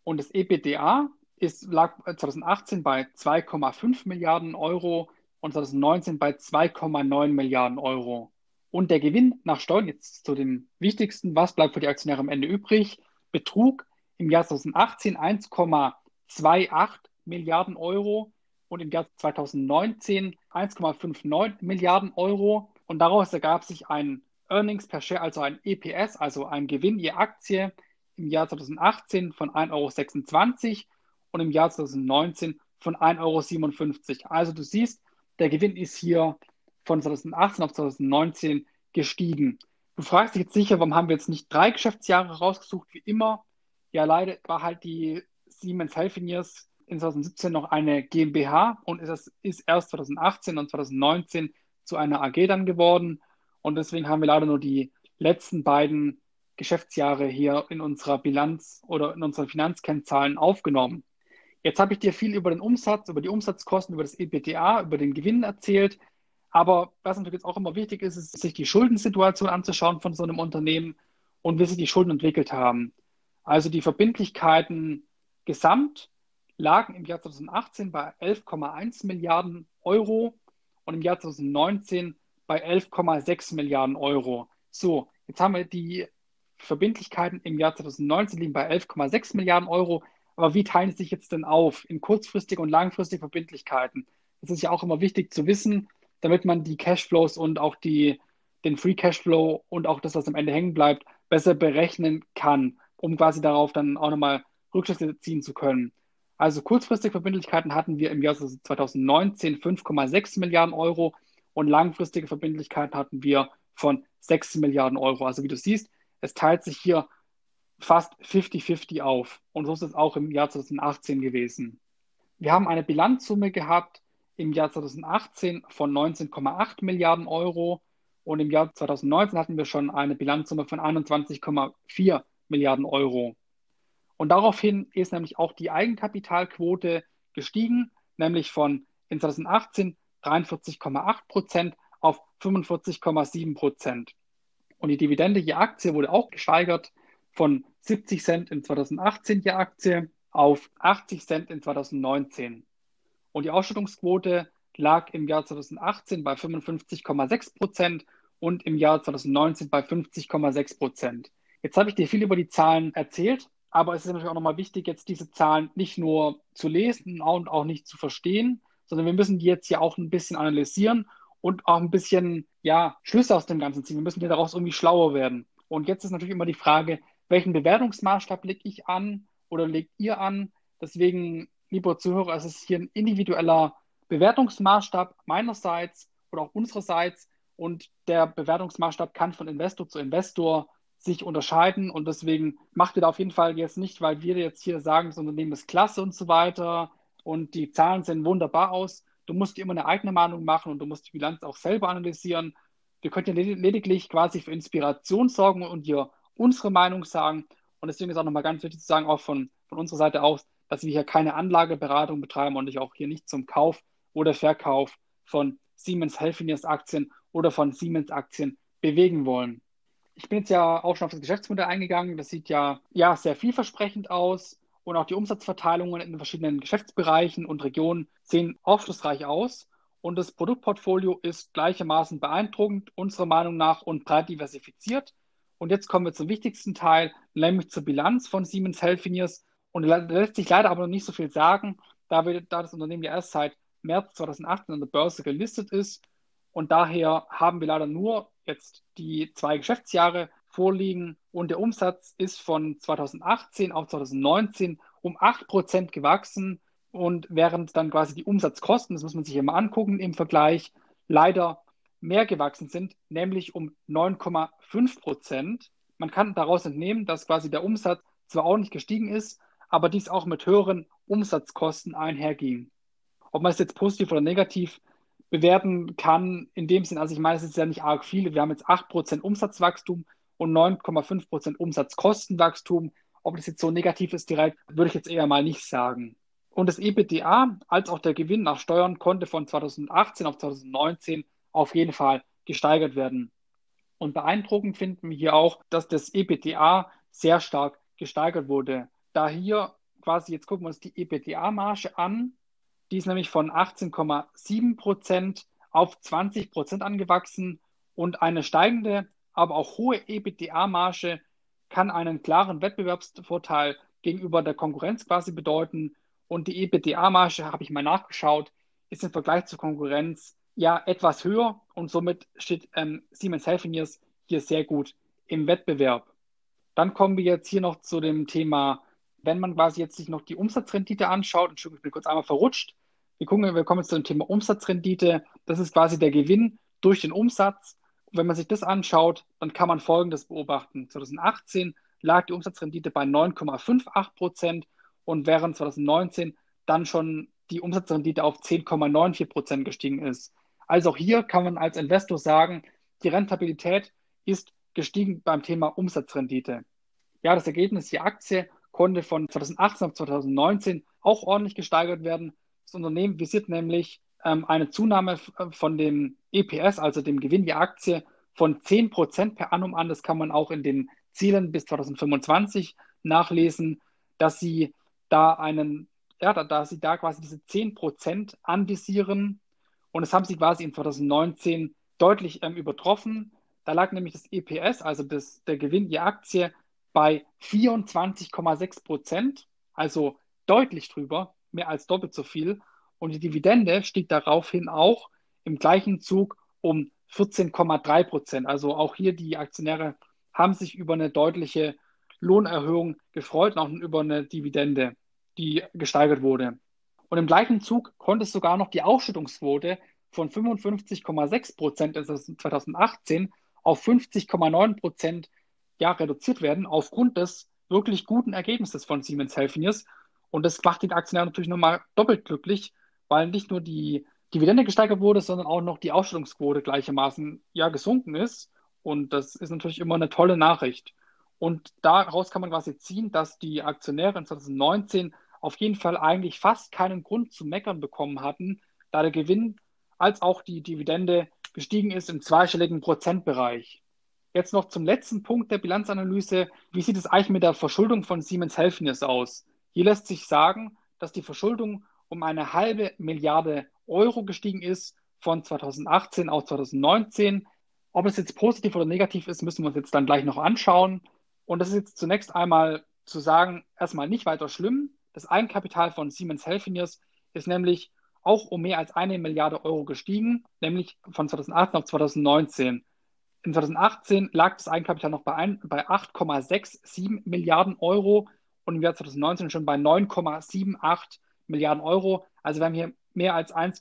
Und das EBITDA ist, lag 2018 bei 2,5 Milliarden Euro und 2019 bei 2,9 Milliarden Euro. Und der Gewinn nach Steuern, jetzt zu dem wichtigsten, was bleibt für die Aktionäre am Ende übrig, betrug im Jahr 2018 1,28 Milliarden Euro und im Jahr 2019 1,59 Milliarden Euro. Und daraus ergab sich ein Earnings per Share, also ein EPS, also ein Gewinn je Aktie im Jahr 2018 von 1,26 Euro und im Jahr 2019 von 1,57 Euro. Also du siehst, der Gewinn ist hier von 2018 auf 2019 gestiegen. Du fragst dich jetzt sicher, warum haben wir jetzt nicht drei Geschäftsjahre rausgesucht, wie immer? Ja, leider war halt die Siemens Healthineers in 2017 noch eine GmbH und ist, ist erst 2018 und 2019 zu einer AG dann geworden. Und deswegen haben wir leider nur die letzten beiden Geschäftsjahre hier in unserer Bilanz oder in unseren Finanzkennzahlen aufgenommen. Jetzt habe ich dir viel über den Umsatz, über die Umsatzkosten, über das EBTA, über den Gewinn erzählt. Aber was natürlich jetzt auch immer wichtig ist, ist, sich die Schuldensituation anzuschauen von so einem Unternehmen und wie sich die Schulden entwickelt haben. Also die Verbindlichkeiten gesamt lagen im Jahr 2018 bei 11,1 Milliarden Euro und im Jahr 2019 bei 11,6 Milliarden Euro. So, jetzt haben wir die Verbindlichkeiten im Jahr 2019 liegen bei 11,6 Milliarden Euro. Aber wie teilen sie sich jetzt denn auf in kurzfristige und langfristige Verbindlichkeiten? Das ist ja auch immer wichtig zu wissen, damit man die Cashflows und auch die, den Free Cashflow und auch das, was am Ende hängen bleibt, besser berechnen kann, um quasi darauf dann auch nochmal Rückschlüsse ziehen zu können. Also kurzfristige Verbindlichkeiten hatten wir im Jahr 2019 5,6 Milliarden Euro und langfristige Verbindlichkeiten hatten wir von 6 Milliarden Euro. Also wie du siehst, es teilt sich hier fast 50-50 auf. Und so ist es auch im Jahr 2018 gewesen. Wir haben eine Bilanzsumme gehabt im Jahr 2018 von 19,8 Milliarden Euro und im Jahr 2019 hatten wir schon eine Bilanzsumme von 21,4 Milliarden Euro. Und daraufhin ist nämlich auch die Eigenkapitalquote gestiegen, nämlich von in 2018 43,8 Prozent auf 45,7 Prozent. Und die Dividende je Aktie wurde auch gesteigert von 70 Cent in 2018 je Aktie auf 80 Cent in 2019. Und die Ausschüttungsquote lag im Jahr 2018 bei 55,6 Prozent und im Jahr 2019 bei 50,6 Prozent. Jetzt habe ich dir viel über die Zahlen erzählt, aber es ist natürlich auch nochmal wichtig, jetzt diese Zahlen nicht nur zu lesen und auch nicht zu verstehen, sondern wir müssen die jetzt hier auch ein bisschen analysieren und auch ein bisschen, ja, Schlüsse aus dem Ganzen ziehen. Wir müssen hier daraus irgendwie schlauer werden. Und jetzt ist natürlich immer die Frage, welchen Bewertungsmaßstab lege ich an oder legt ihr an? Deswegen, lieber Zuhörer, es ist hier ein individueller Bewertungsmaßstab meinerseits oder auch unsererseits und der Bewertungsmaßstab kann von Investor zu Investor sich unterscheiden und deswegen macht ihr da auf jeden Fall jetzt nicht, weil wir jetzt hier sagen, das Unternehmen ist klasse und so weiter und die Zahlen sehen wunderbar aus. Du musst dir immer eine eigene Meinung machen und du musst die Bilanz auch selber analysieren. Wir könnten ja lediglich quasi für Inspiration sorgen und dir unsere Meinung sagen. Und deswegen ist auch nochmal ganz wichtig zu sagen, auch von, von unserer Seite aus, dass wir hier keine Anlageberatung betreiben und ich auch hier nicht zum Kauf oder Verkauf von Siemens Healthineers Aktien oder von Siemens Aktien bewegen wollen. Ich bin jetzt ja auch schon auf das Geschäftsmodell eingegangen. Das sieht ja, ja sehr vielversprechend aus und auch die Umsatzverteilungen in den verschiedenen Geschäftsbereichen und Regionen sehen aufschlussreich aus. Und das Produktportfolio ist gleichermaßen beeindruckend, unserer Meinung nach, und breit diversifiziert. Und jetzt kommen wir zum wichtigsten Teil, nämlich zur Bilanz von Siemens Healthineers. Und da lässt sich leider aber noch nicht so viel sagen, da, wir, da das Unternehmen ja erst seit März 2018 an der Börse gelistet ist. Und daher haben wir leider nur jetzt die zwei Geschäftsjahre vorliegen. Und der Umsatz ist von 2018 auf 2019 um 8% gewachsen. Und während dann quasi die Umsatzkosten, das muss man sich immer angucken im Vergleich, leider mehr gewachsen sind, nämlich um 9,5 Prozent. Man kann daraus entnehmen, dass quasi der Umsatz zwar auch nicht gestiegen ist, aber dies auch mit höheren Umsatzkosten einherging. Ob man es jetzt positiv oder negativ bewerten kann, in dem Sinn, also ich meine, es ist ja nicht arg viel. Wir haben jetzt 8% Umsatzwachstum und 9,5% Umsatzkostenwachstum. Ob das jetzt so negativ ist direkt, würde ich jetzt eher mal nicht sagen. Und das EBITDA als auch der Gewinn nach Steuern konnte von 2018 auf 2019 auf jeden Fall gesteigert werden. Und beeindruckend finden wir hier auch, dass das EBITDA sehr stark gesteigert wurde. Da hier quasi, jetzt gucken wir uns die EBITDA-Marge an. Die ist nämlich von 18,7 Prozent auf 20 Prozent angewachsen und eine steigende, aber auch hohe EBITDA-Marge kann einen klaren Wettbewerbsvorteil gegenüber der Konkurrenz quasi bedeuten. Und die EBITDA-Marge, habe ich mal nachgeschaut, ist im Vergleich zur Konkurrenz ja etwas höher und somit steht ähm, Siemens Healthineers hier sehr gut im Wettbewerb. Dann kommen wir jetzt hier noch zu dem Thema, wenn man quasi jetzt sich noch die Umsatzrendite anschaut, Entschuldigung, ich bin kurz einmal verrutscht. Wir, gucken, wir kommen jetzt zu dem Thema Umsatzrendite. Das ist quasi der Gewinn durch den Umsatz. wenn man sich das anschaut, dann kann man Folgendes beobachten. 2018 lag die Umsatzrendite bei 9,58 Prozent und während 2019 dann schon die Umsatzrendite auf 10,94 Prozent gestiegen ist. Also auch hier kann man als Investor sagen, die Rentabilität ist gestiegen beim Thema Umsatzrendite. Ja, das Ergebnis, die Aktie konnte von 2018 auf 2019 auch ordentlich gesteigert werden. Das Unternehmen visiert nämlich ähm, eine Zunahme von dem EPS, also dem Gewinn der Aktie, von 10 Prozent per annum an. Das kann man auch in den Zielen bis 2025 nachlesen, dass sie da einen, ja, da, da sie da quasi diese 10 Prozent anvisieren. Und das haben sie quasi in 2019 deutlich ähm, übertroffen. Da lag nämlich das EPS, also das, der Gewinn je Aktie, bei 24,6 Prozent, also deutlich drüber, mehr als doppelt so viel. Und die Dividende stieg daraufhin auch im gleichen Zug um 14,3 Prozent. Also auch hier die Aktionäre haben sich über eine deutliche Lohnerhöhung gefreut und auch über eine Dividende, die gesteigert wurde. Und im gleichen Zug konnte sogar noch die Ausschüttungsquote von 55,6 Prozent 2018 auf 50,9 Prozent ja, reduziert werden, aufgrund des wirklich guten Ergebnisses von Siemens Healthineers. Und das macht den Aktionär natürlich nochmal doppelt glücklich, weil nicht nur die Dividende gesteigert wurde, sondern auch noch die Ausstellungsquote gleichermaßen ja gesunken ist. Und das ist natürlich immer eine tolle Nachricht. Und daraus kann man quasi ziehen, dass die Aktionäre in 2019 auf jeden Fall eigentlich fast keinen Grund zu meckern bekommen hatten, da der Gewinn als auch die Dividende gestiegen ist im zweistelligen Prozentbereich. Jetzt noch zum letzten Punkt der Bilanzanalyse. Wie sieht es eigentlich mit der Verschuldung von Siemens Healthineers aus? Hier lässt sich sagen, dass die Verschuldung um eine halbe Milliarde Euro gestiegen ist von 2018 auf 2019. Ob es jetzt positiv oder negativ ist, müssen wir uns jetzt dann gleich noch anschauen. Und das ist jetzt zunächst einmal zu sagen, erstmal nicht weiter schlimm. Das Eigenkapital von Siemens Healthineers ist nämlich auch um mehr als eine Milliarde Euro gestiegen, nämlich von 2018 auf 2019. In 2018 lag das Eigenkapital noch bei, bei 8,67 Milliarden Euro und im Jahr 2019 schon bei 9,78 Milliarden Euro. Also wir haben hier mehr als 1,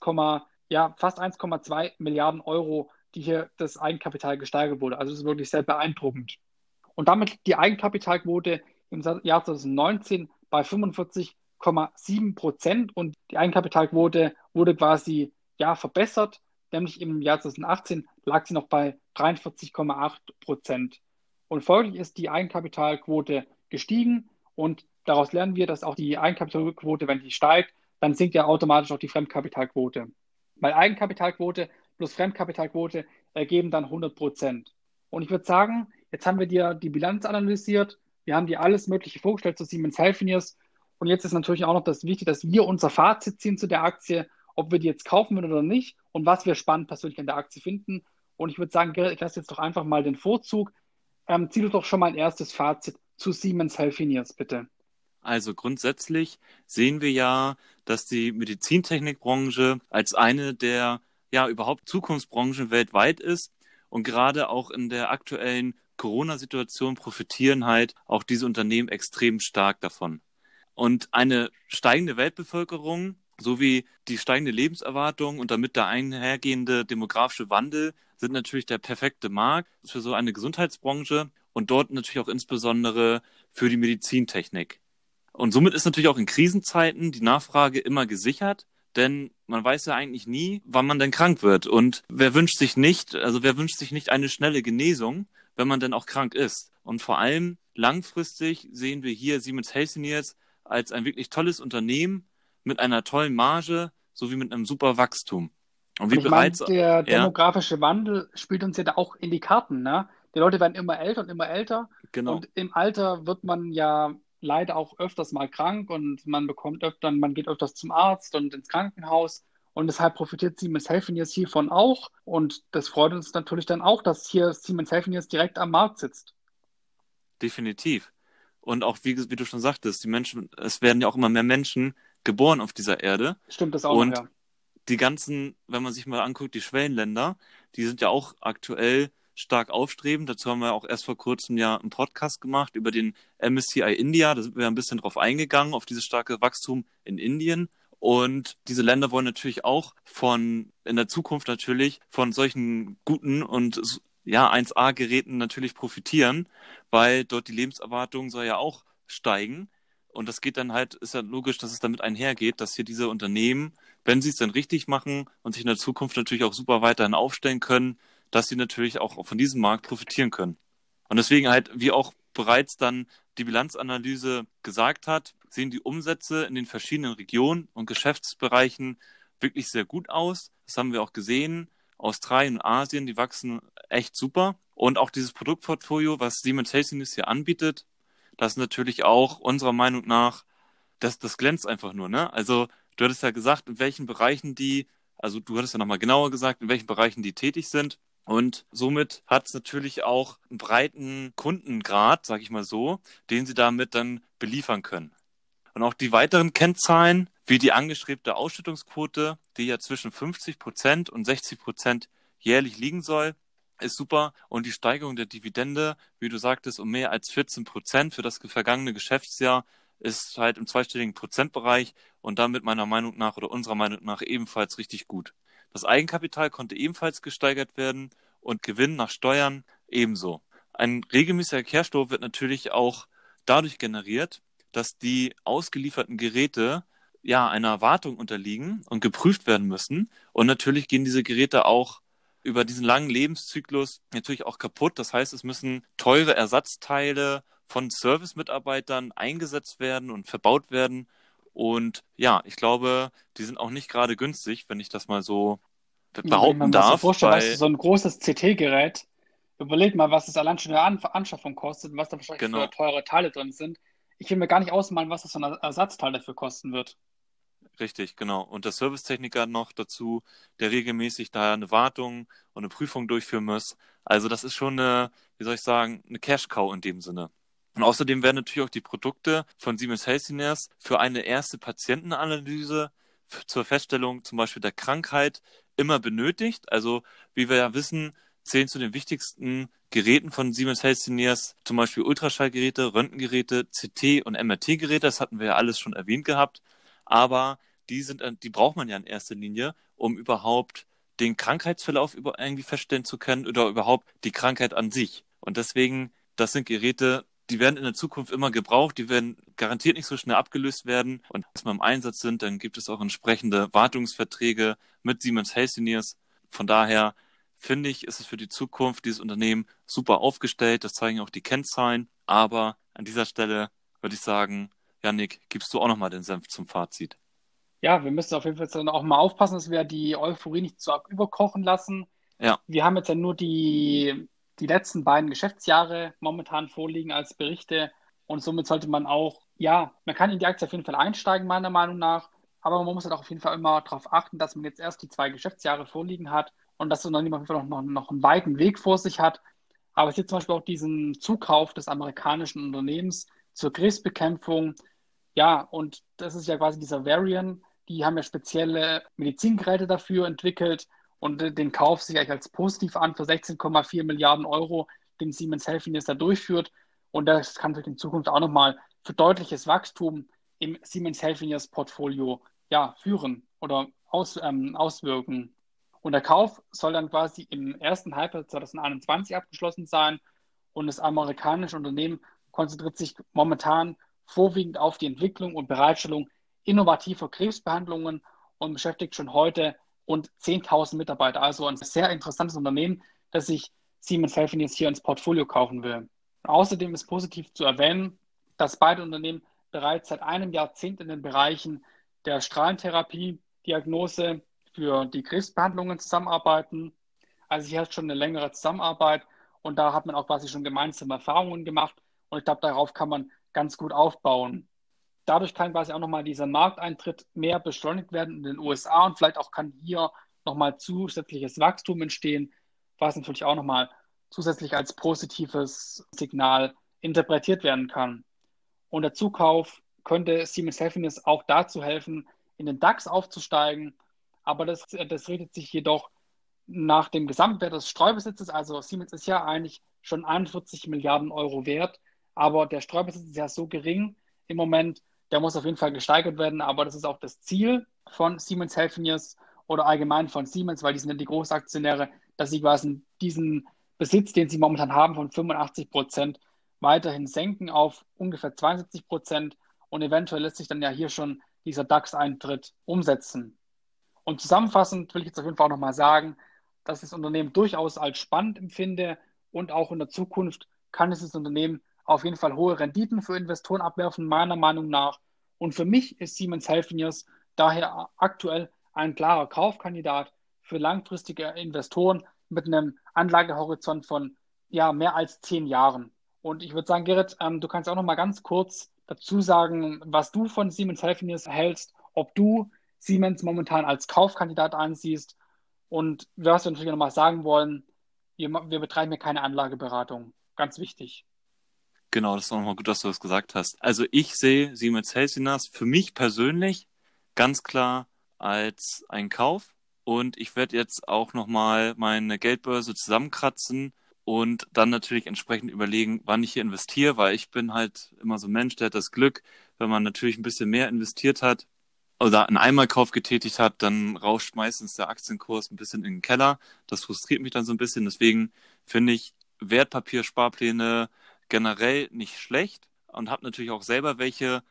ja, fast 1,2 Milliarden Euro, die hier das Eigenkapital gesteigert wurde. Also das ist wirklich sehr beeindruckend. Und damit die Eigenkapitalquote im Jahr 2019 bei 45,7 Prozent und die Eigenkapitalquote wurde quasi ja verbessert, nämlich im Jahr 2018 lag sie noch bei 43,8 Prozent. Und folglich ist die Eigenkapitalquote gestiegen und daraus lernen wir, dass auch die Eigenkapitalquote, wenn die steigt, dann sinkt ja automatisch auch die Fremdkapitalquote. Weil Eigenkapitalquote plus Fremdkapitalquote ergeben dann 100 Prozent. Und ich würde sagen, jetzt haben wir dir die Bilanz analysiert, wir haben dir alles Mögliche vorgestellt zu Siemens Healthineers und jetzt ist natürlich auch noch das wichtig, dass wir unser Fazit ziehen zu der Aktie, ob wir die jetzt kaufen würden oder nicht und was wir spannend persönlich an der Aktie finden. Und ich würde sagen, ich lasse jetzt doch einfach mal den Vorzug. Ähm, zieh doch schon mal ein erstes Fazit zu Siemens Healthineers, bitte. Also grundsätzlich sehen wir ja, dass die Medizintechnikbranche als eine der ja überhaupt Zukunftsbranchen weltweit ist und gerade auch in der aktuellen Corona-Situation profitieren halt auch diese Unternehmen extrem stark davon. Und eine steigende Weltbevölkerung sowie die steigende Lebenserwartung und damit der einhergehende demografische Wandel sind natürlich der perfekte Markt für so eine Gesundheitsbranche und dort natürlich auch insbesondere für die Medizintechnik. Und somit ist natürlich auch in Krisenzeiten die Nachfrage immer gesichert, denn man weiß ja eigentlich nie, wann man denn krank wird. Und wer wünscht sich nicht, also wer wünscht sich nicht eine schnelle Genesung, wenn man denn auch krank ist? Und vor allem langfristig sehen wir hier Siemens Healthineers als ein wirklich tolles Unternehmen mit einer tollen Marge sowie mit einem super Wachstum. Und wie ich bereits. Meine, der demografische ja, Wandel spielt uns ja da auch in die Karten, ne? Die Leute werden immer älter und immer älter. Genau. Und im Alter wird man ja leider auch öfters mal krank und man bekommt öfter, man geht öfters zum Arzt und ins Krankenhaus. Und deshalb profitiert Siemens Healthineers hiervon auch. Und das freut uns natürlich dann auch, dass hier Siemens Healthineers direkt am Markt sitzt. Definitiv. Und auch, wie, wie du schon sagtest, die Menschen, es werden ja auch immer mehr Menschen geboren auf dieser Erde. Stimmt das auch, und ja. die ganzen, wenn man sich mal anguckt, die Schwellenländer, die sind ja auch aktuell stark aufstrebend. Dazu haben wir auch erst vor kurzem ja einen Podcast gemacht über den MSCI India. Da sind wir ein bisschen drauf eingegangen, auf dieses starke Wachstum in Indien. Und diese Länder wollen natürlich auch von, in der Zukunft natürlich, von solchen guten und ja, 1A-Geräten natürlich profitieren, weil dort die Lebenserwartung soll ja auch steigen. Und das geht dann halt, ist ja logisch, dass es damit einhergeht, dass hier diese Unternehmen, wenn sie es dann richtig machen und sich in der Zukunft natürlich auch super weiterhin aufstellen können, dass sie natürlich auch von diesem Markt profitieren können. Und deswegen halt, wie auch bereits dann die Bilanzanalyse gesagt hat, sehen die Umsätze in den verschiedenen Regionen und Geschäftsbereichen wirklich sehr gut aus. Das haben wir auch gesehen. Australien und Asien, die wachsen echt super. Und auch dieses Produktportfolio, was Siemens Healthineers hier anbietet, das ist natürlich auch unserer Meinung nach, das, das glänzt einfach nur. Ne? Also du hattest ja gesagt, in welchen Bereichen die, also du hattest ja nochmal genauer gesagt, in welchen Bereichen die tätig sind. Und somit hat es natürlich auch einen breiten Kundengrad, sag ich mal so, den sie damit dann beliefern können. Und auch die weiteren Kennzahlen, wie die angestrebte Ausschüttungsquote, die ja zwischen 50 Prozent und 60 Prozent jährlich liegen soll, ist super. Und die Steigerung der Dividende, wie du sagtest, um mehr als 14 Prozent für das vergangene Geschäftsjahr ist halt im zweistelligen Prozentbereich und damit meiner Meinung nach oder unserer Meinung nach ebenfalls richtig gut. Das Eigenkapital konnte ebenfalls gesteigert werden und Gewinn nach Steuern ebenso. Ein regelmäßiger Cash-Flow wird natürlich auch dadurch generiert, dass die ausgelieferten Geräte ja einer Wartung unterliegen und geprüft werden müssen. Und natürlich gehen diese Geräte auch über diesen langen Lebenszyklus natürlich auch kaputt. Das heißt, es müssen teure Ersatzteile von Service-Mitarbeitern eingesetzt werden und verbaut werden. Und ja, ich glaube, die sind auch nicht gerade günstig, wenn ich das mal so behaupten ja, darf. Vorstellen, weil... so ein großes CT-Gerät, überleg mal, was es allein schon in der Anschaffung kostet und was da wahrscheinlich genau. für teure Teile drin sind. Ich will mir gar nicht ausmalen, was das so ein Ersatzteil dafür kosten wird. Richtig, genau. Und der Servicetechniker noch dazu, der regelmäßig da eine Wartung und eine Prüfung durchführen muss. Also das ist schon eine, wie soll ich sagen, eine Cash-Cow in dem Sinne. Und außerdem werden natürlich auch die Produkte von Siemens Healthineers für eine erste Patientenanalyse zur Feststellung zum Beispiel der Krankheit immer benötigt. Also wie wir ja wissen, zählen zu den wichtigsten Geräten von Siemens Healthineers zum Beispiel Ultraschallgeräte, Röntgengeräte, CT und MRT-Geräte. Das hatten wir ja alles schon erwähnt gehabt. Aber die sind, die braucht man ja in erster Linie, um überhaupt den Krankheitsverlauf über, irgendwie feststellen zu können oder überhaupt die Krankheit an sich. Und deswegen, das sind Geräte, die werden in der Zukunft immer gebraucht, die werden garantiert nicht so schnell abgelöst werden. Und wir im Einsatz sind, dann gibt es auch entsprechende Wartungsverträge mit Siemens Healthineers. Von daher finde ich, ist es für die Zukunft dieses Unternehmen super aufgestellt. Das zeigen auch die Kennzahlen. Aber an dieser Stelle würde ich sagen, Janik, gibst du auch nochmal den Senf zum Fazit? Ja, wir müssen auf jeden Fall dann auch mal aufpassen, dass wir die Euphorie nicht so überkochen lassen. Ja. Wir haben jetzt ja nur die, die letzten beiden Geschäftsjahre momentan vorliegen als Berichte und somit sollte man auch, ja, man kann in die Aktie auf jeden Fall einsteigen, meiner Meinung nach, aber man muss halt auch auf jeden Fall immer darauf achten, dass man jetzt erst die zwei Geschäftsjahre vorliegen hat und dass das Unternehmen auf jeden Fall noch, noch einen weiten Weg vor sich hat. Aber es gibt zum Beispiel auch diesen Zukauf des amerikanischen Unternehmens zur Krebsbekämpfung. Ja, und das ist ja quasi dieser Varian. Die haben ja spezielle Medizingeräte dafür entwickelt und den Kauf sich eigentlich als positiv an für 16,4 Milliarden Euro, den Siemens Healthineers da durchführt. Und das kann für die Zukunft auch nochmal für deutliches Wachstum im Siemens Healthineers Portfolio ja, führen oder aus, ähm, auswirken. Und der Kauf soll dann quasi im ersten Halbjahr 2021 abgeschlossen sein. Und das amerikanische Unternehmen konzentriert sich momentan vorwiegend auf die Entwicklung und Bereitstellung innovativer Krebsbehandlungen und beschäftigt schon heute rund 10.000 Mitarbeiter. Also ein sehr interessantes Unternehmen, das sich Siemens Healthineers hier ins Portfolio kaufen will. Außerdem ist positiv zu erwähnen, dass beide Unternehmen bereits seit einem Jahrzehnt in den Bereichen der Strahlentherapie, Diagnose für die Krebsbehandlungen zusammenarbeiten. Also hier hat schon eine längere Zusammenarbeit und da hat man auch quasi schon gemeinsame Erfahrungen gemacht und ich glaube, darauf kann man ganz gut aufbauen. Dadurch kann quasi auch nochmal dieser Markteintritt mehr beschleunigt werden in den USA und vielleicht auch kann hier nochmal zusätzliches Wachstum entstehen, was natürlich auch nochmal zusätzlich als positives Signal interpretiert werden kann. Und der Zukauf könnte Siemens Healthineers auch dazu helfen, in den DAX aufzusteigen. Aber das, das richtet sich jedoch nach dem Gesamtwert des Streubesitzes. Also Siemens ist ja eigentlich schon 41 Milliarden Euro wert, aber der Streubesitz ist ja so gering im Moment, der muss auf jeden Fall gesteigert werden, aber das ist auch das Ziel von Siemens Healthineers oder allgemein von Siemens, weil die sind ja die Großaktionäre, dass sie quasi diesen Besitz, den sie momentan haben, von 85 Prozent weiterhin senken auf ungefähr 72 Prozent und eventuell lässt sich dann ja hier schon dieser DAX-Eintritt umsetzen. Und zusammenfassend will ich jetzt auf jeden Fall auch nochmal sagen, dass ich das Unternehmen durchaus als spannend empfinde und auch in der Zukunft kann dieses Unternehmen auf jeden Fall hohe Renditen für Investoren abwerfen, meiner Meinung nach. Und für mich ist Siemens Healthineers daher aktuell ein klarer Kaufkandidat für langfristige Investoren mit einem Anlagehorizont von ja, mehr als zehn Jahren. Und ich würde sagen, Gerrit, ähm, du kannst auch noch mal ganz kurz dazu sagen, was du von Siemens Healthineers hältst, ob du Siemens momentan als Kaufkandidat ansiehst und was wir natürlich noch mal sagen wollen, wir, wir betreiben hier keine Anlageberatung. Ganz wichtig. Genau, das ist nochmal gut, dass du das gesagt hast. Also ich sehe Siemens Healthineers für mich persönlich ganz klar als ein Kauf. Und ich werde jetzt auch nochmal meine Geldbörse zusammenkratzen und dann natürlich entsprechend überlegen, wann ich hier investiere, weil ich bin halt immer so ein Mensch, der hat das Glück, wenn man natürlich ein bisschen mehr investiert hat oder einen Einmalkauf getätigt hat, dann rauscht meistens der Aktienkurs ein bisschen in den Keller. Das frustriert mich dann so ein bisschen. Deswegen finde ich Wertpapiersparpläne generell nicht schlecht und habe natürlich auch selber welche.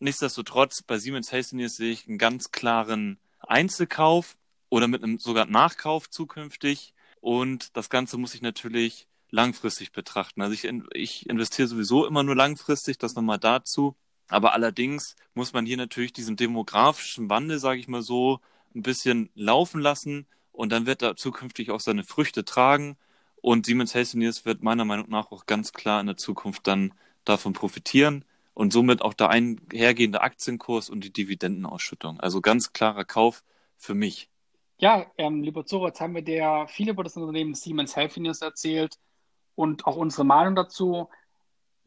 Nichtsdestotrotz, bei Siemens Healthineers sehe ich einen ganz klaren Einzelkauf oder mit einem sogar Nachkauf zukünftig. Und das Ganze muss ich natürlich langfristig betrachten. Also ich, ich investiere sowieso immer nur langfristig, das nochmal dazu. Aber allerdings muss man hier natürlich diesen demografischen Wandel, sage ich mal so, ein bisschen laufen lassen und dann wird er zukünftig auch seine Früchte tragen. Und Siemens Healthineers wird meiner Meinung nach auch ganz klar in der Zukunft dann davon profitieren und somit auch der einhergehende Aktienkurs und die Dividendenausschüttung. Also ganz klarer Kauf für mich. Ja, ähm, lieber Zoro, jetzt haben wir dir viel über das Unternehmen Siemens Healthineers erzählt und auch unsere Meinung dazu.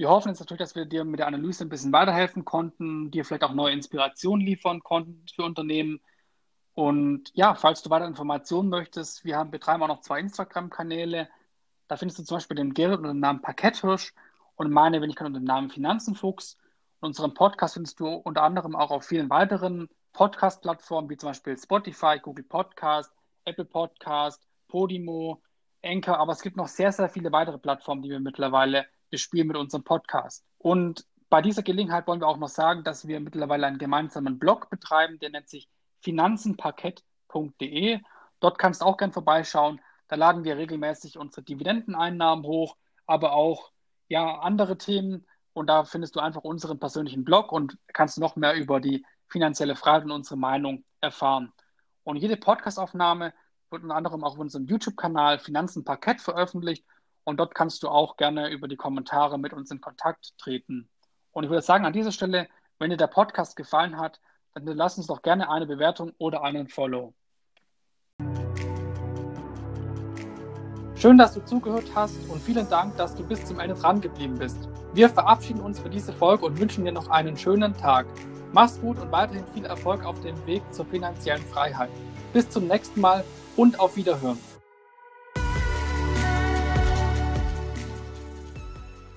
Wir hoffen jetzt natürlich, dass wir dir mit der Analyse ein bisschen weiterhelfen konnten, dir vielleicht auch neue Inspirationen liefern konnten für Unternehmen. Und ja, falls du weitere Informationen möchtest, wir haben, betreiben auch noch zwei Instagram-Kanäle. Da findest du zum Beispiel den Gerrit unter dem Namen Parketthirsch und meine Wenigkeit unter dem Namen Finanzenfuchs. Und unseren Podcast findest du unter anderem auch auf vielen weiteren Podcast-Plattformen, wie zum Beispiel Spotify, Google Podcast, Apple Podcast, Podimo, Anchor, aber es gibt noch sehr, sehr viele weitere Plattformen, die wir mittlerweile bespielen mit unserem Podcast. Und bei dieser Gelegenheit wollen wir auch noch sagen, dass wir mittlerweile einen gemeinsamen Blog betreiben, der nennt sich finanzenparkett.de. Dort kannst du auch gern vorbeischauen. Da laden wir regelmäßig unsere Dividendeneinnahmen hoch, aber auch ja, andere Themen. Und da findest du einfach unseren persönlichen Blog und kannst noch mehr über die finanzielle Freiheit und unsere Meinung erfahren. Und jede Podcastaufnahme wird unter anderem auch auf unserem YouTube-Kanal Finanzen Parkett veröffentlicht. Und dort kannst du auch gerne über die Kommentare mit uns in Kontakt treten. Und ich würde sagen, an dieser Stelle, wenn dir der Podcast gefallen hat, dann lass uns doch gerne eine Bewertung oder einen Follow. Schön, dass du zugehört hast und vielen Dank, dass du bis zum Ende dran geblieben bist. Wir verabschieden uns für diese Folge und wünschen dir noch einen schönen Tag. Mach's gut und weiterhin viel Erfolg auf dem Weg zur finanziellen Freiheit. Bis zum nächsten Mal und auf Wiederhören.